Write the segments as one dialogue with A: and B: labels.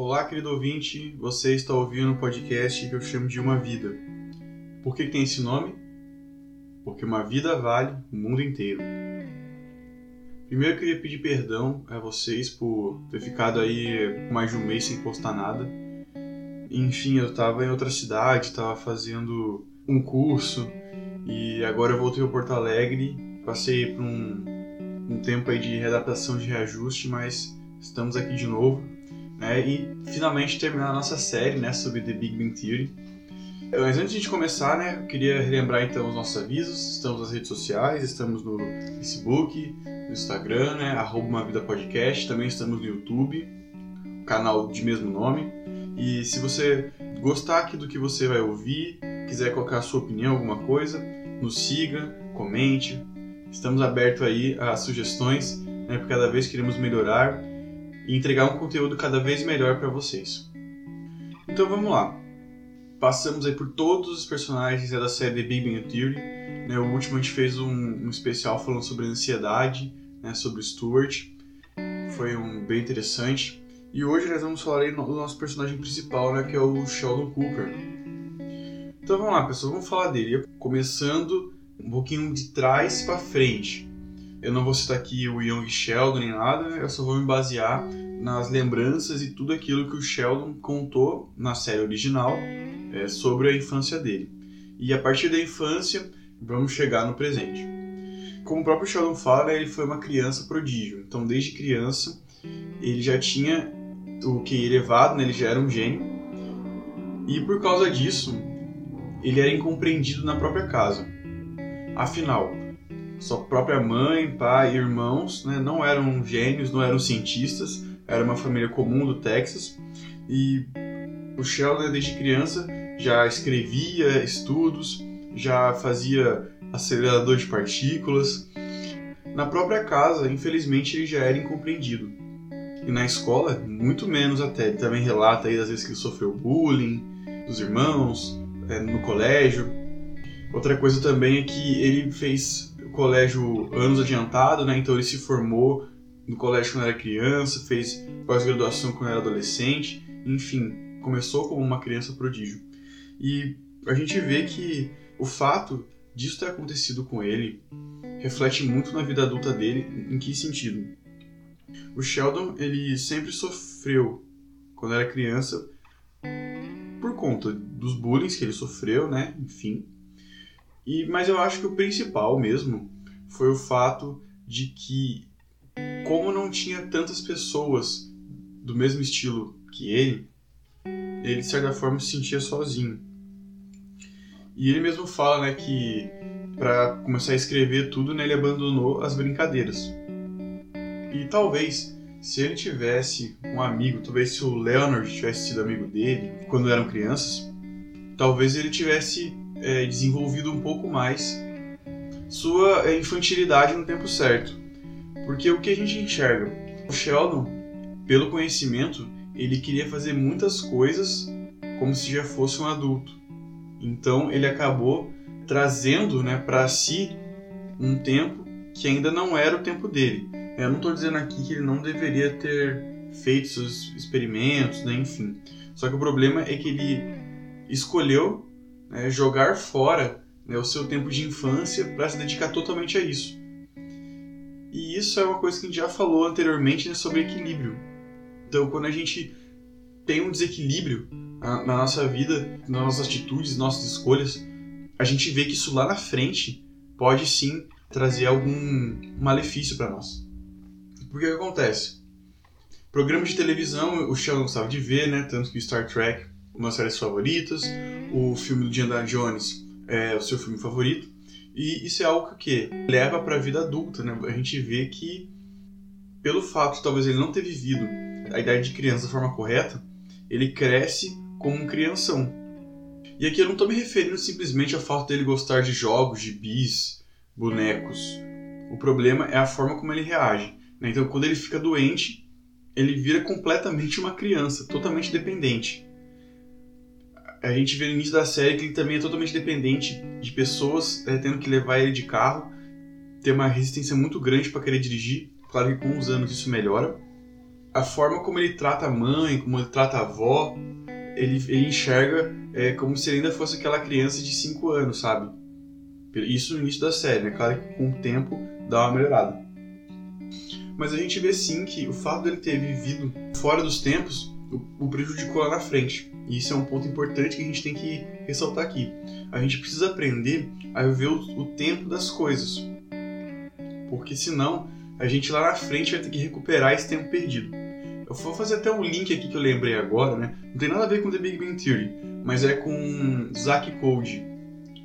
A: Olá, querido ouvinte, você está ouvindo um podcast que eu chamo de Uma Vida. Por que tem esse nome? Porque uma vida vale o mundo inteiro. Primeiro eu queria pedir perdão a vocês por ter ficado aí mais de um mês sem postar nada. Enfim, eu estava em outra cidade, estava fazendo um curso e agora eu voltei ao Porto Alegre. Passei por um, um tempo aí de readaptação, de reajuste, mas estamos aqui de novo né, e finalmente terminar a nossa série né, sobre The Big Bang Theory. Mas antes de a gente começar, né, eu queria relembrar então os nossos avisos. Estamos nas redes sociais, estamos no Facebook, no Instagram, né, arroba uma vida podcast, também estamos no YouTube, canal de mesmo nome. E se você gostar aqui do que você vai ouvir, quiser colocar a sua opinião, alguma coisa, nos siga, comente. Estamos abertos aí a sugestões, né, porque cada vez queremos melhorar e entregar um conteúdo cada vez melhor para vocês. Então vamos lá. Passamos aí por todos os personagens da série The Big Bang Theory. Né? O último a gente fez um, um especial falando sobre ansiedade, né? sobre o Stuart. Foi um bem interessante. E hoje nós vamos falar aí do nosso personagem principal, né? que é o Sheldon Cooper. Então vamos lá, pessoal, vamos falar dele. Começando um pouquinho de trás para frente. Eu não vou citar aqui o Young Sheldon nem nada, eu só vou me basear nas lembranças e tudo aquilo que o Sheldon contou na série original é, sobre a infância dele. E a partir da infância, vamos chegar no presente. Como o próprio Sheldon fala, ele foi uma criança prodígio. Então, desde criança, ele já tinha o QI elevado, né? ele já era um gênio. E por causa disso, ele era incompreendido na própria casa. Afinal, sua própria mãe, pai e irmãos né, não eram gênios, não eram cientistas, era uma família comum do Texas e o Sheldon desde criança já escrevia estudos, já fazia acelerador de partículas. Na própria casa, infelizmente, ele já era incompreendido. E na escola, muito menos até. Ele também relata aí das vezes que ele sofreu bullying dos irmãos, é, no colégio. Outra coisa também é que ele fez colégio anos adiantado, né? Então ele se formou no colégio quando era criança, fez pós-graduação quando era adolescente, enfim, começou como uma criança prodígio. E a gente vê que o fato disso ter acontecido com ele reflete muito na vida adulta dele. Em que sentido? O Sheldon ele sempre sofreu quando era criança por conta dos bullying que ele sofreu, né? Enfim, e, mas eu acho que o principal mesmo foi o fato de que, como não tinha tantas pessoas do mesmo estilo que ele, ele de certa forma se sentia sozinho. E ele mesmo fala né, que para começar a escrever tudo, né, ele abandonou as brincadeiras. E talvez, se ele tivesse um amigo, talvez se o Leonard tivesse sido amigo dele quando eram crianças, talvez ele tivesse é, desenvolvido um pouco mais sua é, infantilidade no tempo certo. Porque o que a gente enxerga? O Sheldon, pelo conhecimento, ele queria fazer muitas coisas como se já fosse um adulto. Então ele acabou trazendo né, para si um tempo que ainda não era o tempo dele. Eu não estou dizendo aqui que ele não deveria ter feito seus experimentos, né, enfim. Só que o problema é que ele escolheu né, jogar fora né, o seu tempo de infância para se dedicar totalmente a isso. E isso é uma coisa que a gente já falou anteriormente né, sobre equilíbrio. Então, quando a gente tem um desequilíbrio na, na nossa vida, nas nossas atitudes, nossas escolhas, a gente vê que isso lá na frente pode sim trazer algum malefício para nós. Porque o que acontece? Programas de televisão, o Sheldon gostava de ver, né? Tanto que Star Trek uma das séries favoritas, o filme do Indiana Jones é o seu filme favorito, e isso é algo que leva para a vida adulta, né? A gente vê que, pelo fato de talvez ele não ter vivido a idade de criança da forma correta, ele cresce como um crianção. E aqui eu não estou me referindo simplesmente ao fato dele gostar de jogos, de bis, bonecos. O problema é a forma como ele reage. Né? Então, quando ele fica doente, ele vira completamente uma criança, totalmente dependente a gente vê no início da série que ele também é totalmente dependente de pessoas é, tendo que levar ele de carro, tem uma resistência muito grande para querer dirigir. Claro que com os anos isso melhora. a forma como ele trata a mãe, como ele trata a avó, ele, ele enxerga é, como se ele ainda fosse aquela criança de 5 anos, sabe? Isso no início da série, né? Claro que com o tempo dá uma melhorada. Mas a gente vê sim que o fato dele ter vivido fora dos tempos o, o prejudicou lá na frente. E isso é um ponto importante que a gente tem que ressaltar aqui. A gente precisa aprender a viver o, tempo das coisas. Porque senão a gente lá na frente vai ter que recuperar esse tempo perdido. Eu vou fazer até um link aqui que eu lembrei agora, né? Não tem nada a ver com The Big Bang Theory, mas é com Zack Code,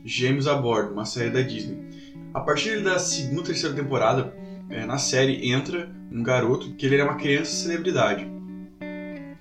A: Gêmeos a Bordo, uma série da Disney. A partir da segunda terceira temporada, é, na série entra um garoto que ele era uma criança celebridade.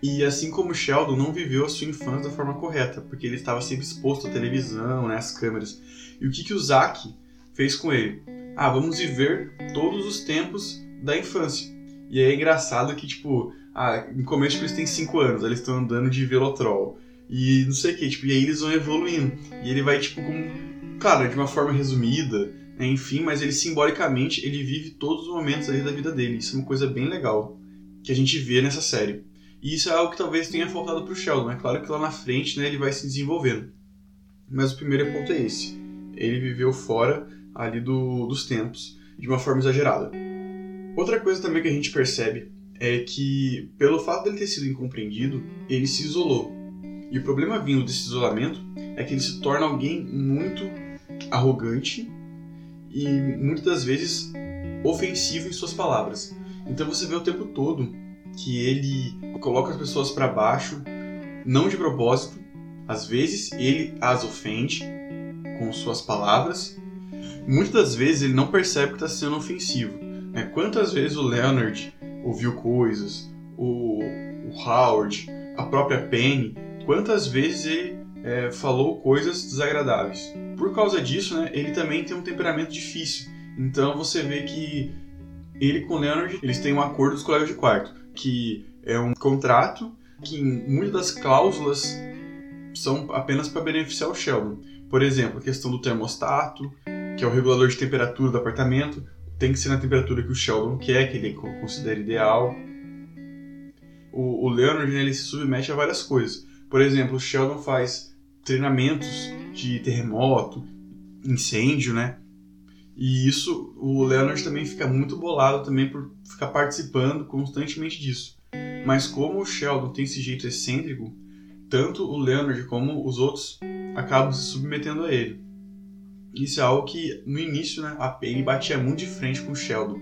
A: E assim como Sheldon não viveu a sua infância da forma correta, porque ele estava sempre exposto à televisão, né, às câmeras. E o que, que o Zack fez com ele? Ah, vamos viver todos os tempos da infância. E é engraçado que, tipo, ah, no começo tipo, eles têm 5 anos, eles estão andando de velotrol. E não sei o que, tipo, e aí eles vão evoluindo. E ele vai, tipo, como. Claro, de uma forma resumida, né, enfim, mas ele simbolicamente ele vive todos os momentos ali da vida dele. Isso é uma coisa bem legal que a gente vê nessa série. E isso é algo que talvez tenha faltado pro Sheldon. É claro que lá na frente né, ele vai se desenvolvendo. Mas o primeiro ponto é esse. Ele viveu fora ali do, dos tempos de uma forma exagerada. Outra coisa também que a gente percebe é que, pelo fato dele ter sido incompreendido, ele se isolou. E o problema vindo desse isolamento é que ele se torna alguém muito arrogante e muitas das vezes ofensivo em suas palavras. Então você vê o tempo todo que ele coloca as pessoas para baixo, não de propósito. Às vezes ele as ofende com suas palavras. Muitas das vezes ele não percebe que está sendo ofensivo. Né? Quantas vezes o Leonard ouviu coisas, o, o Howard, a própria Penny, quantas vezes ele é, falou coisas desagradáveis. Por causa disso, né, ele também tem um temperamento difícil. Então você vê que ele com o Leonard, eles têm um acordo dos colegas de quarto, que é um contrato que muitas das cláusulas são apenas para beneficiar o Sheldon. Por exemplo, a questão do termostato, que é o regulador de temperatura do apartamento, tem que ser na temperatura que o Sheldon quer, que ele considera ideal. O, o Leonard ele se submete a várias coisas. Por exemplo, o Sheldon faz treinamentos de terremoto, incêndio, né? E isso, o Leonard também fica muito bolado também por ficar participando constantemente disso. Mas como o Sheldon tem esse jeito excêntrico, tanto o Leonard como os outros acabam se submetendo a ele. Isso é algo que, no início, né, a Penny batia muito de frente com o Sheldon,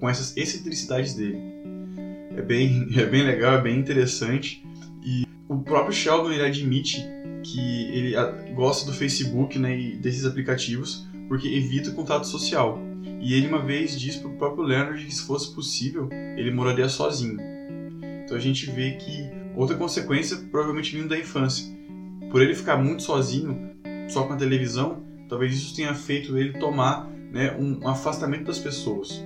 A: com essas excentricidades dele. É bem, é bem legal, é bem interessante. E o próprio Sheldon ele admite que ele gosta do Facebook né, e desses aplicativos porque evita o contato social. E ele uma vez disse para o próprio Leonard que se fosse possível, ele moraria sozinho. Então a gente vê que outra consequência provavelmente vindo da infância. Por ele ficar muito sozinho, só com a televisão, Talvez isso tenha feito ele tomar né, um afastamento das pessoas.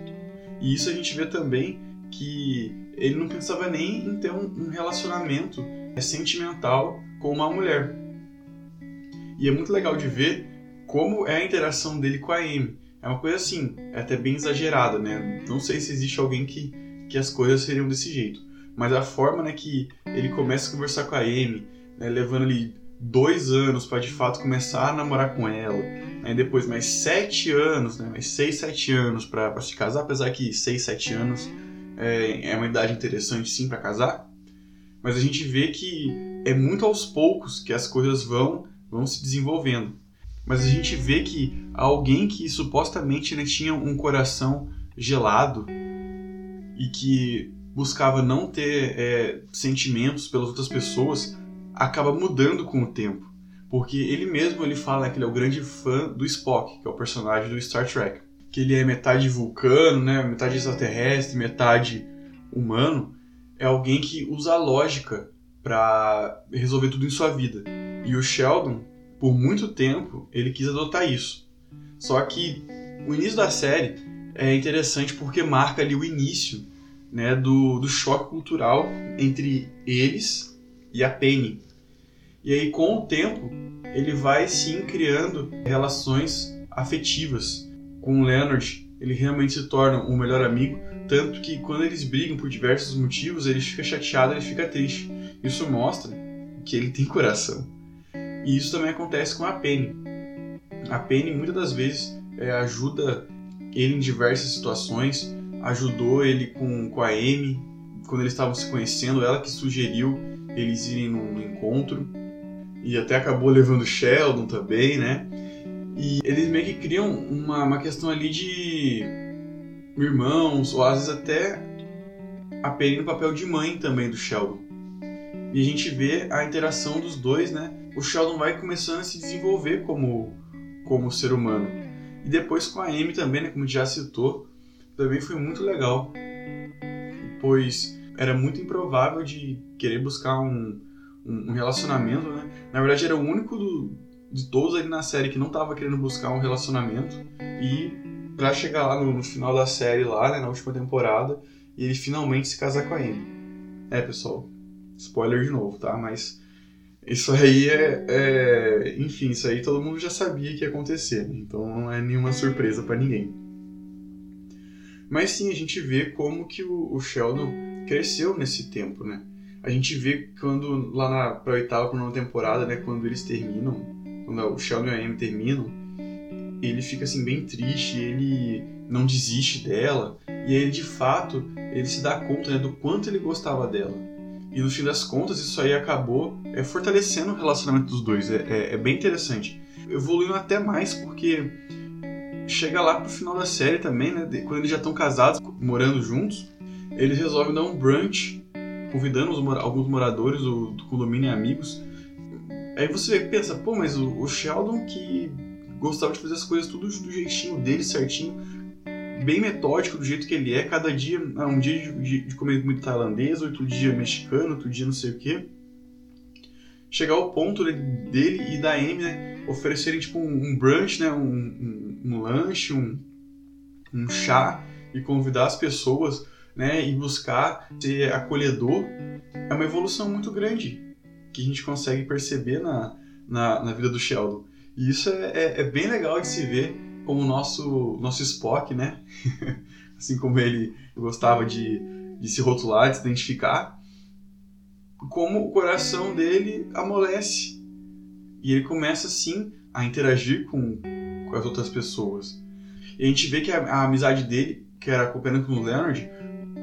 A: E isso a gente vê também que ele não pensava nem em ter um, relacionamento é, sentimental com uma mulher. E é muito legal de ver como é a interação dele com a Amy. É uma coisa assim, é até bem exagerada, né? Não sei se existe alguém que, que as coisas seriam desse jeito. Mas a forma né, que ele começa a conversar com a Amy, né, levando ali dois anos para de fato começar a namorar com ela, aí depois mais sete anos, né, mais seis, sete anos para se casar, apesar que seis, sete anos é, é uma idade interessante sim para casar, mas a gente vê que é muito aos poucos que as coisas vão vão se desenvolvendo. Mas a gente vê que alguém que supostamente né, tinha um coração gelado e que buscava não ter é, sentimentos pelas outras pessoas, acaba mudando com o tempo. Porque ele mesmo ele fala que ele é o grande fã do Spock, que é o personagem do Star Trek. Que ele é metade vulcano, né, metade extraterrestre, metade humano. É alguém que usa a lógica para resolver tudo em sua vida. E o Sheldon, por muito tempo, ele quis adotar isso. Só que o início da série é interessante porque marca ali o início né, do, do choque cultural entre eles e a Penny. E aí, com o tempo, ele vai sim criando relações afetivas com o Leonard. Ele realmente se torna um melhor amigo, Tanto que quando eles brigam por diversos motivos, ele fica chateado, ele fica triste. Isso mostra que ele tem coração. E isso também acontece com a Penny. A Penny muitas das vezes é, ajuda ele em diversas situações, ajudou ele com, com a Amy quando eles estavam se conhecendo, ela que sugeriu eles irem num encontro e até acabou levando Sheldon também, né? E eles meio que criam uma, uma questão ali de irmãos, ou às vezes até a Penny no papel de mãe também do Sheldon. E a gente vê a interação dos dois, né? O Sheldon vai começando a se desenvolver como, como ser humano. E depois com a Amy também, né? Como já citou, também foi muito legal. Pois era muito improvável de querer buscar um, um relacionamento, né? Na verdade, era o único do, de todos ali na série que não estava querendo buscar um relacionamento. E para chegar lá no, no, final da série, lá, né, na última temporada, e ele finalmente se casar com a Amy. É, pessoal, spoiler de novo, tá? Mas isso aí é, é, Enfim, isso aí todo mundo já sabia que ia acontecer, né? então não é nenhuma surpresa para ninguém. Mas sim, a gente vê como que o, o, Sheldon cresceu nesse tempo, né? A gente vê quando lá na pra oitava, pra nova temporada, né? Quando eles terminam, quando o Sheldon e a Amy terminam, ele fica assim bem triste, ele não desiste dela, e aí de fato, ele se dá conta né, do quanto ele gostava dela. E no fim das contas, isso aí acabou é, fortalecendo o relacionamento dos dois. É, é, é bem interessante. Evoluindo até mais porque chega lá pro final da série também, né? Quando eles já estão casados, morando juntos, eles resolvem dar um brunch, convidando alguns moradores do, do, condomínio e amigos. Aí você pensa, pô, mas o, o, Sheldon que gostava de fazer as coisas tudo do jeitinho dele, certinho, bem metódico do jeito que ele é, cada dia, ah, um dia de, de comer comida tailandesa, outro dia mexicano, outro dia não sei o que. Chegar ao ponto dele e da Amy, né, oferecerem tipo um, um brunch, né, um, um, um lanche, um, um chá e convidar as pessoas, né, e buscar ser acolhedor, é uma evolução muito grande que a gente consegue perceber na, na, na vida do Sheldon. E isso é, é, é bem legal de se ver como o nosso, nosso Spock, né? assim como ele gostava de, de se rotular, de se identificar, como o coração dele amolece. E ele começa, assim, a interagir com, com as outras pessoas. E a gente vê que a, a amizade dele, que era cooperando com o Leonard,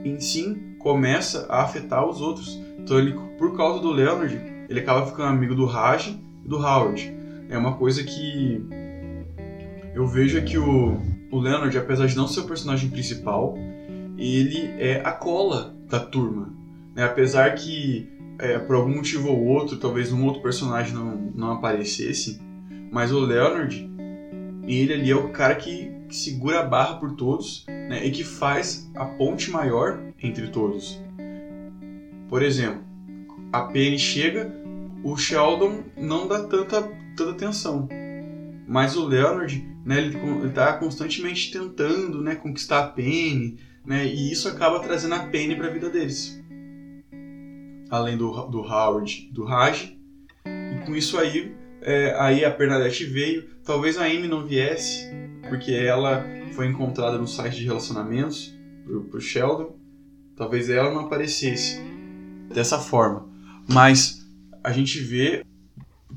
A: em si começa a afetar os outros. Então ele, por causa do Leonard, ele acaba ficando amigo do Raj e do Howard. É uma coisa que eu vejo que o, o Leonard, apesar de não ser o personagem principal, ele é a cola da turma. Né? Apesar que, é, por algum motivo ou outro, talvez um outro personagem não, não aparecesse, mas o Leonard, ele ali é o cara que, que segura a barra por todos né? e que faz a ponte maior entre todos. Por exemplo, a Penny chega, o Sheldon não dá tanta, tanta atenção. Mas o Leonard né? Ele está constantemente tentando, né, conquistar a Penny, né? E isso acaba trazendo a Penny para a vida deles. Além do, do Howard, do Raj. E com isso aí, é, aí a Bernadette veio. Talvez a Amy não viesse, porque ela foi encontrada no site de relacionamentos pro, pro Sheldon. Talvez ela não aparecesse dessa forma. Mas a gente vê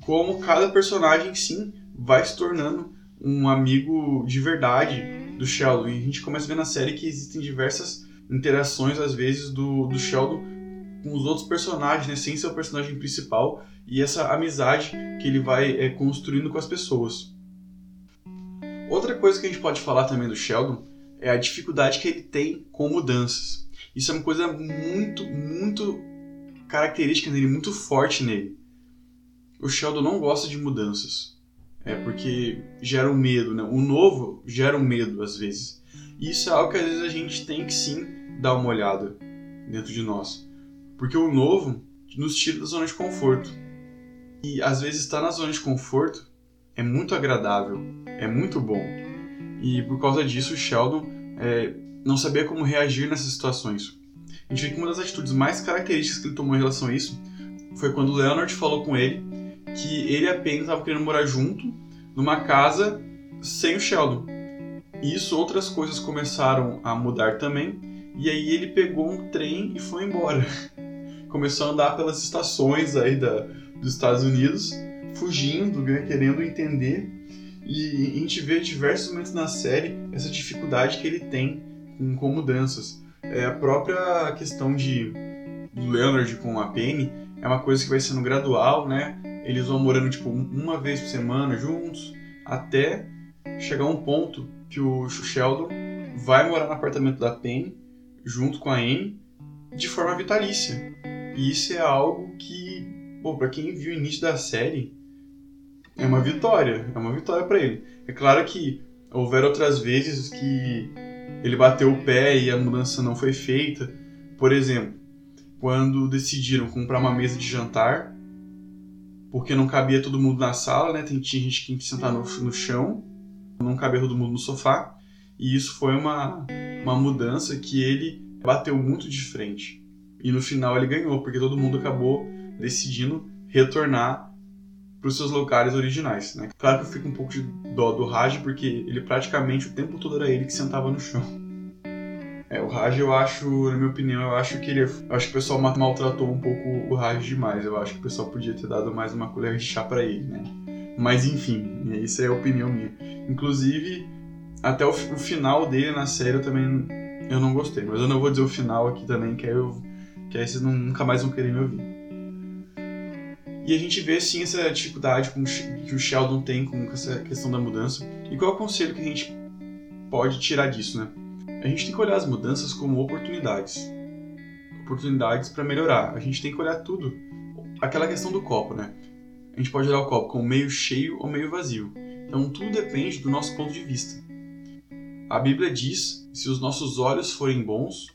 A: como cada personagem sim vai se tornando um amigo de verdade do Sheldon. E a gente começa a ver na série que existem diversas interações, às vezes, do, do Sheldon com os outros personagens, né, sem ser o personagem principal, e essa amizade que ele vai é, construindo com as pessoas. Outra coisa que a gente pode falar também do Sheldon é a dificuldade que ele tem com mudanças. Isso é uma coisa muito, muito característica dele, muito forte nele. O Sheldon não gosta de mudanças. É porque gera um medo, né? O novo gera um medo às vezes. E isso é algo que às vezes a gente tem que sim dar uma olhada dentro de nós. Porque o novo nos tira da zona de conforto. E às vezes estar na zona de conforto é muito agradável, é muito bom. E por causa disso, o Sheldon é, não sabia como reagir nessas situações. A gente vê que uma das atitudes mais características que ele tomou em relação a isso foi quando o Leonard falou com ele que ele apenas estava querendo morar junto numa casa sem o Sheldon. E isso outras coisas começaram a mudar também, E aí ele pegou um trem e foi embora. Começou a andar pelas estações aí da, dos Estados Unidos, fugindo, né, querendo entender. E a gente vê diversos momentos na série essa dificuldade que ele tem com, com mudanças. É, a própria questão de do Leonard com a Penny é uma coisa que vai sendo gradual, né? Eles vão morando tipo uma vez por semana juntos, até chegar um ponto que o Sheldon vai morar no apartamento da Penny junto com a Anne de forma vitalícia. E isso é algo que, pô, para quem viu o início da série, é uma vitória, é uma vitória para ele. É claro que houveram outras vezes que ele bateu o pé e a mudança não foi feita. Por exemplo, quando decidiram comprar uma mesa de jantar, porque não cabia todo mundo na sala, né? Tinha gente que tinha que sentar no, no chão, não cabia todo mundo no sofá. E isso foi uma, uma mudança que ele bateu muito de frente. E no final ele ganhou, porque todo mundo acabou decidindo retornar para os seus locais originais. Né? Claro que eu fico um pouco de dó do Raj, porque ele praticamente o tempo todo era ele que sentava no chão. É, o Raj, eu acho, na minha opinião, eu acho que ele. Acho que o pessoal maltratou um pouco o Raj demais. Eu acho que o pessoal podia ter dado mais uma colher de chá para ele, né? Mas enfim, isso é a opinião minha. Inclusive, até o, o, final dele na série eu também eu não gostei. Mas eu não vou dizer o final aqui também, que aí, eu, que aí vocês não, nunca mais vão querer me ouvir. E a gente vê sim essa dificuldade com, que o Sheldon tem com essa questão da mudança. E qual é o conselho que a gente pode tirar disso, né? A gente tem que olhar as mudanças como oportunidades. Oportunidades para melhorar. A gente tem que olhar tudo. Aquela questão do copo, né? A gente pode olhar o copo como meio cheio ou meio vazio. Então tudo depende do nosso ponto de vista. A Bíblia diz: se os nossos olhos forem bons,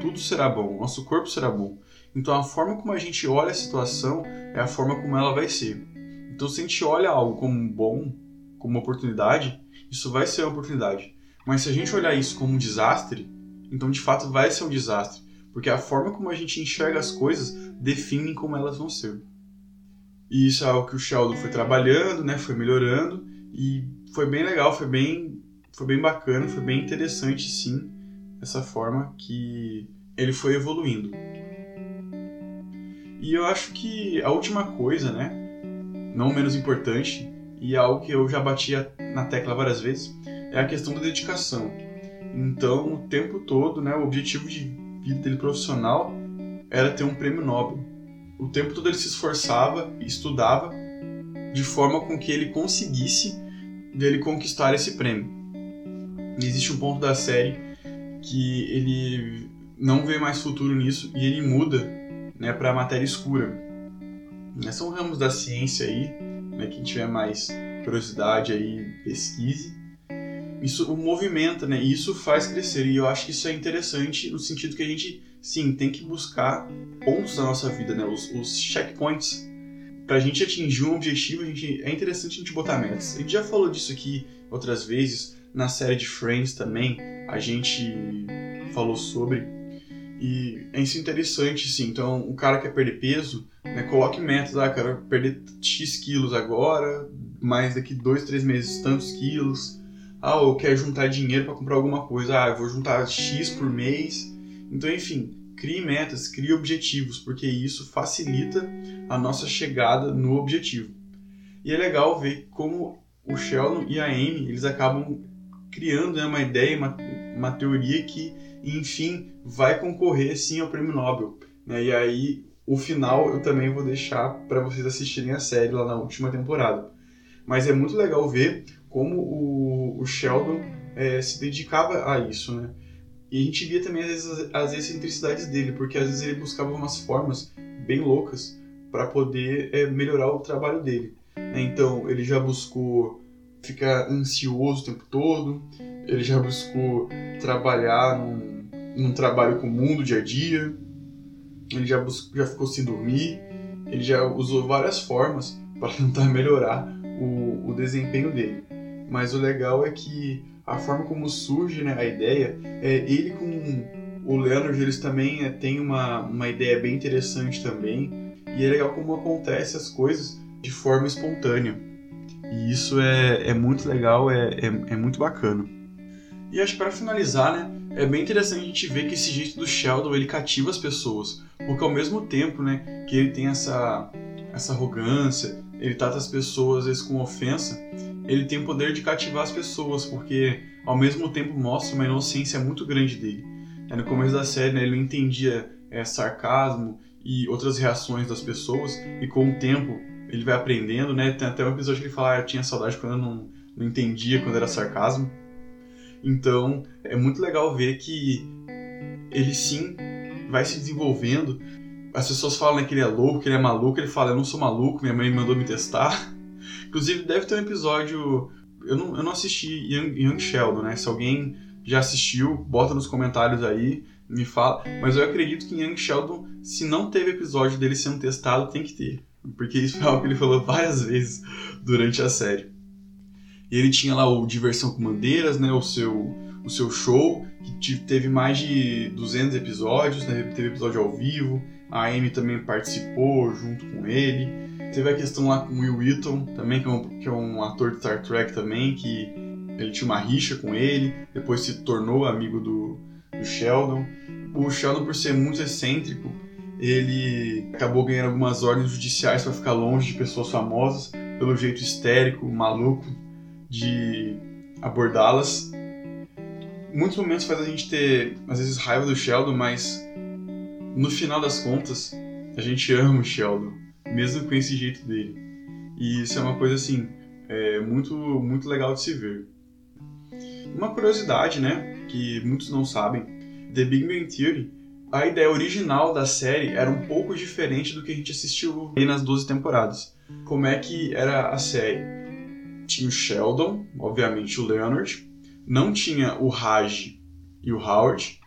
A: tudo será bom, nosso corpo será bom. Então a forma como a gente olha a situação é a forma como ela vai ser. Então se a gente olha algo como bom, como oportunidade, isso vai ser uma oportunidade. Mas se a gente olhar isso como um desastre, então de fato vai ser um desastre, porque a forma como a gente enxerga as coisas define como elas vão ser. E isso é algo que o Sheldon foi trabalhando, né, foi melhorando e foi bem legal, foi bem foi bem bacana, foi bem interessante sim, essa forma que ele foi evoluindo. E eu acho que a última coisa, né, não menos importante, e é algo que eu já batia na tecla várias vezes, é a questão da dedicação. Então, o tempo todo, né, o objetivo de vida dele profissional era ter um prêmio Nobel. O tempo todo ele se esforçava e estudava de forma com que ele conseguisse dele conquistar esse prêmio. Existe um ponto da série que ele não vê mais futuro nisso e ele muda né, para a matéria escura. Né, são ramos da ciência aí, né, quem tiver mais curiosidade aí, pesquise. Isso movimenta, né, e isso faz crescer. E eu acho que isso é interessante no sentido que a gente, sim, tem que buscar pontos da nossa vida, né, os, os checkpoints. Para a gente atingir um objetivo, a gente, é interessante a gente botar metas. A gente já falou disso aqui outras vezes, na série de Friends também, a gente falou sobre. E é isso interessante, sim. Então, o cara quer perder peso, né, coloque metas. Ah, quero perder X quilos agora, mais daqui dois, três meses tantos quilos. Ah, eu quero juntar dinheiro para comprar alguma coisa. Ah, eu vou juntar X por mês. Então, enfim, crie metas, crie objetivos, porque isso facilita a nossa chegada no objetivo. E é legal ver como o Sheldon e a Amy, eles acabam criando né, uma ideia, uma, uma teoria que, enfim, vai concorrer sim ao prêmio Nobel. Né? E aí, o final eu também vou deixar para vocês assistirem a série lá na última temporada. Mas é muito legal ver como o, o Sheldon é, se dedicava a isso, né? E a gente via também às vezes as excentricidades dele, porque às vezes ele buscava umas formas bem loucas para poder é, melhorar o trabalho dele. Né? Então ele já buscou ficar ansioso o tempo todo, ele já buscou trabalhar num, num trabalho comum do dia a dia, ele já, buscou, já ficou sem dormir, ele já usou várias formas para tentar melhorar o, o desempenho dele. Mas o legal é que a forma como surge né, a ideia, é ele com o Leonard, eles também é, têm uma, uma ideia bem interessante também, e é legal como acontece as coisas de forma espontânea. E isso é, é muito legal, é, é, é muito bacana. E acho que para finalizar, né, é bem interessante a gente ver que esse jeito do Sheldon ele cativa as pessoas, porque ao mesmo tempo, né, que ele tem essa essa arrogância, ele trata as pessoas às vezes com ofensa, ele tem o poder de cativar as pessoas, porque ao mesmo tempo mostra uma inocência muito grande dele. No começo da série, né, ele não entendia é, sarcasmo e outras reações das pessoas, e com o tempo ele vai aprendendo, né? Tem até um episódio que ele fala, ah, eu tinha saudade quando eu não, não entendia quando era sarcasmo. Então, é muito legal ver que ele sim vai se desenvolvendo. As pessoas falam né, que ele é louco, que ele é maluco. Ele fala: Eu não sou maluco, minha mãe mandou me testar. Inclusive, deve ter um episódio. Eu não, eu não assisti Young, Young Sheldon, né? Se alguém já assistiu, bota nos comentários aí, me fala. Mas eu acredito que em Young Sheldon, se não teve episódio dele sendo testado, tem que ter. Porque isso é algo que ele falou várias vezes durante a série. E ele tinha lá o Diversão com Bandeiras, né? O seu, o seu show, que teve mais de 200 episódios, né? Teve episódio ao vivo. A Amy também participou junto com ele. Teve a questão lá com o Will Wheaton, também, que é, um, que é um ator de Star Trek também, que ele tinha uma rixa com ele, depois se tornou amigo do, do Sheldon. O Sheldon, por ser muito excêntrico, ele acabou ganhando algumas ordens judiciais para ficar longe de pessoas famosas, pelo jeito histérico, maluco de abordá-las. Muitos momentos faz a gente ter, às vezes, raiva do Sheldon, mas no final das contas, a gente ama o Sheldon, mesmo com esse jeito dele. E isso é uma coisa assim, é muito, muito legal de se ver. Uma curiosidade, né, que muitos não sabem, The Big Bang Theory, a ideia original da série era um pouco diferente do que a gente assistiu nas 12 temporadas. Como é que era a série? tinha o Sheldon, obviamente o Leonard, não tinha o Raj e o Howard.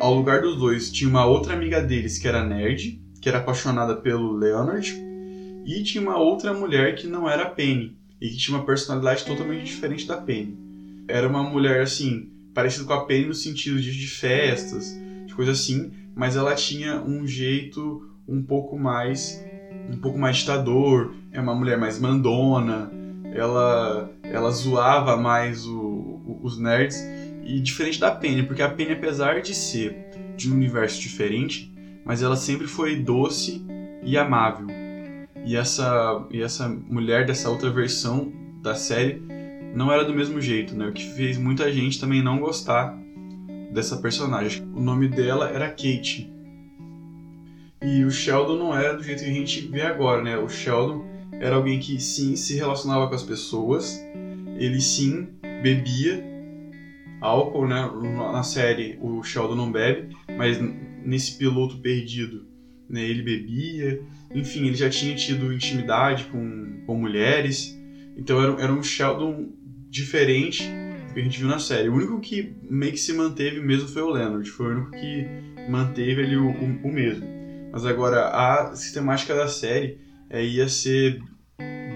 A: Ao lugar dos dois tinha uma outra amiga deles que era nerd, que era apaixonada pelo Leonard, e tinha uma outra mulher que não era Penny e que tinha uma personalidade totalmente diferente da Penny. Era uma mulher assim, parecida com a Penny no sentido de, de festas, de coisa assim, mas ela tinha um jeito um pouco mais um pouco mais ditador, é uma mulher mais mandona, ela, ela zoava mais o, o, os nerds. E diferente da Penny, porque a Penny, apesar de ser de um universo diferente, mas ela sempre foi doce e amável. E essa, e essa mulher dessa outra versão da série não era do mesmo jeito, né? O que fez muita gente também não gostar dessa personagem. O nome dela era Kate. E o Sheldon não era do jeito que a gente vê agora, né? O Sheldon era alguém que sim se relacionava com as pessoas, ele sim bebia álcool, né? Na série o Sheldon não bebe, mas nesse piloto perdido, né? Ele bebia, enfim, ele já tinha tido intimidade com, com mulheres, então era, era um Sheldon diferente do que a gente viu na série. O único que meio que se manteve mesmo foi o Leonard, foi o único que manteve ali o, o, o mesmo. Mas agora a sistemática da série é, ia ser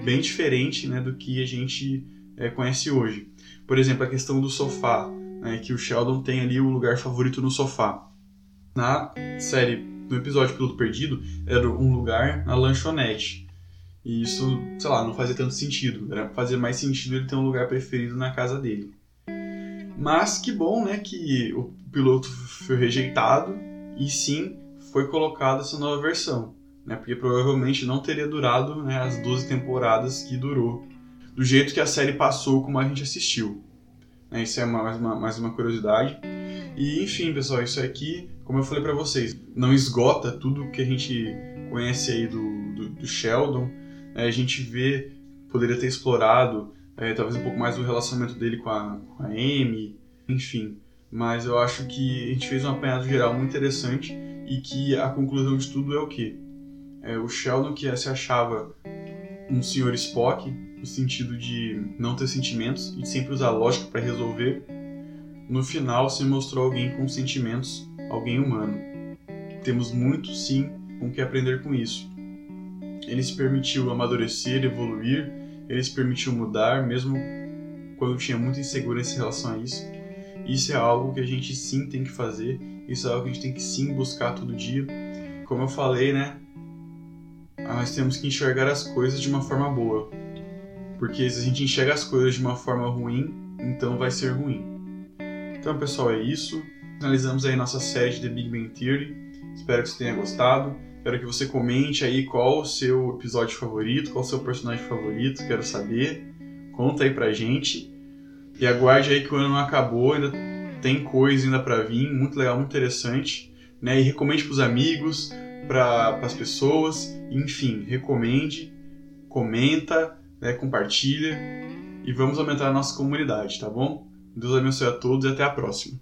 A: bem diferente né, do que a gente é, conhece hoje. Por exemplo, a questão do sofá, né, que o Sheldon tem ali o lugar favorito no sofá. Na série, no episódio Piloto Perdido, era um lugar na lanchonete. E isso, sei lá, não fazia tanto sentido. Era fazer mais sentido ele ter um lugar preferido na casa dele. Mas que bom, né, que o piloto foi rejeitado e sim foi colocada essa nova versão né? Porque provavelmente não teria durado né, as 12 temporadas que durou, do jeito que a série passou como a gente assistiu. Né? Isso é mais uma, mais uma curiosidade. E enfim, pessoal, isso aqui, como eu falei para vocês, não esgota tudo que a gente conhece aí do, do, do Sheldon. Né? A gente vê, poderia ter explorado é, talvez um pouco mais do relacionamento dele com a, com a Amy, enfim. Mas eu acho que a gente fez um apanhado geral muito interessante e que a conclusão de tudo é o quê? é, o Sheldon que se achava um senhor Spock, no sentido de não ter sentimentos e de sempre usar lógica para resolver, no final se mostrou alguém com sentimentos, alguém humano. Temos muito, sim, com que aprender com isso. Ele se permitiu amadurecer, evoluir, ele se permitiu mudar, mesmo quando tinha muita insegurança em relação a isso. Isso é algo que a gente sim tem que fazer, isso é algo que a gente tem que sim buscar todo dia. Como eu falei, né? nós temos que enxergar as coisas de uma forma boa. Porque se a gente enxerga as coisas de uma forma ruim, então vai ser ruim. Então, pessoal, é isso. Finalizamos aí nossa série de The Big Bang Theory. Espero que você tenha gostado. Espero que você comente aí qual o seu episódio favorito, qual o seu personagem favorito, quero saber. Conta aí pra gente. E aguarde aí que o ano não acabou, ainda tem coisa ainda para vir, muito legal, muito interessante. Né? E recomende pros amigos, para as pessoas, enfim, recomende, comenta, né, compartilha e vamos aumentar a nossa comunidade, tá bom? Deus abençoe a todos e até a próxima.